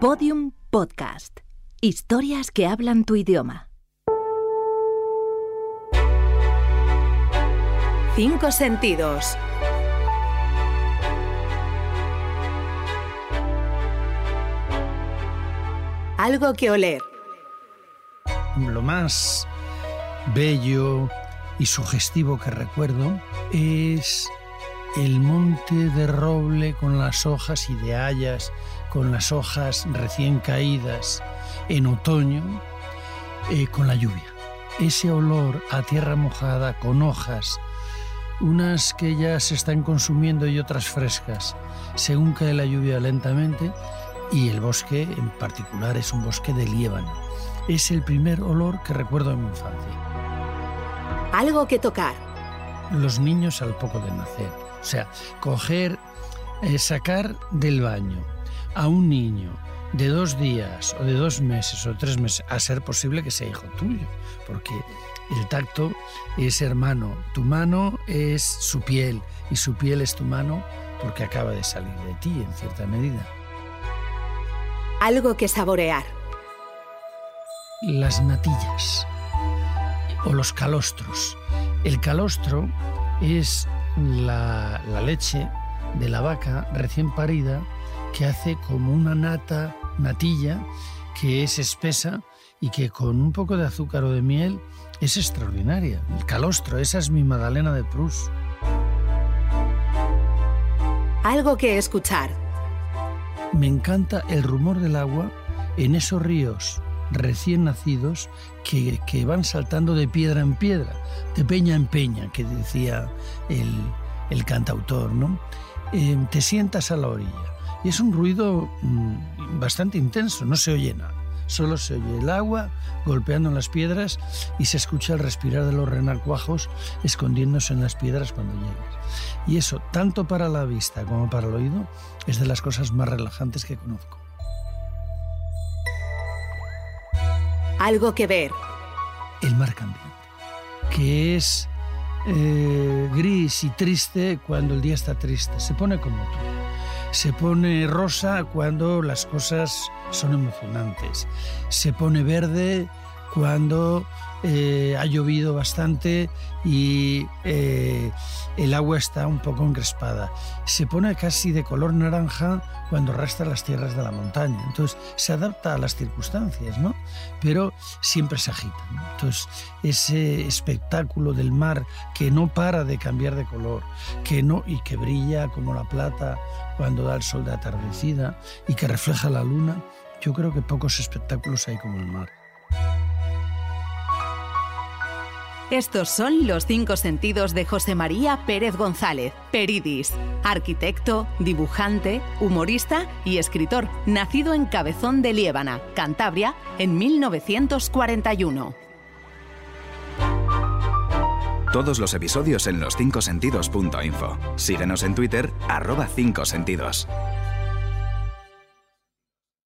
Podium Podcast. Historias que hablan tu idioma. Cinco sentidos. Algo que oler. Lo más bello y sugestivo que recuerdo es el monte de roble con las hojas y de hayas, con las hojas recién caídas en otoño, eh, con la lluvia. Ese olor a tierra mojada con hojas, unas que ya se están consumiendo y otras frescas, según cae la lluvia lentamente, y el bosque en particular es un bosque de liébano. Es el primer olor que recuerdo de mi infancia. Algo que tocar. Los niños al poco de nacer. O sea, coger, eh, sacar del baño a un niño de dos días o de dos meses o tres meses, a ser posible que sea hijo tuyo, porque el tacto es hermano, tu mano es su piel y su piel es tu mano porque acaba de salir de ti en cierta medida. Algo que saborear. Las natillas o los calostros. El calostro es la, la leche de la vaca recién parida que hace como una nata, natilla, que es espesa y que con un poco de azúcar o de miel es extraordinaria. El calostro, esa es mi Madalena de Proust. Algo que escuchar. Me encanta el rumor del agua en esos ríos recién nacidos que, que, van saltando de piedra en piedra, de peña en peña, que decía el, el cantautor, ¿no? Eh, te sientas a la orilla y es un ruido mm, bastante intenso, no se oye nada. Solo se oye el agua golpeando en las piedras y se escucha el respirar de los renacuajos escondiéndose en las piedras cuando llegas. Y eso, tanto para la vista como para el oído, es de las cosas más relajantes que conozco. Algo que ver. El mar cambiante, que es eh, gris y triste cuando el día está triste, se pone como tú. Se pone rosa cuando las cosas son emocionantes. Se pone verde cuando eh, ha llovido bastante y eh, el agua está un poco encrespada. Se pone casi de color naranja cuando arrastra las tierras de la montaña. Entonces se adapta a las circunstancias, ¿no? Pero siempre se agita. Entonces ese espectáculo del mar que no para de cambiar de color, que no y que brilla como la plata cuando da el sol de atardecida y que refleja la luna, yo creo que pocos espectáculos hay como el mar. Estos son los cinco sentidos de José María Pérez González, Peridis, arquitecto, dibujante, humorista y escritor, nacido en Cabezón de Liébana, Cantabria, en 1941. Todos los episodios en los 5 sentidos.info. Síguenos en Twitter, arroba 5 sentidos.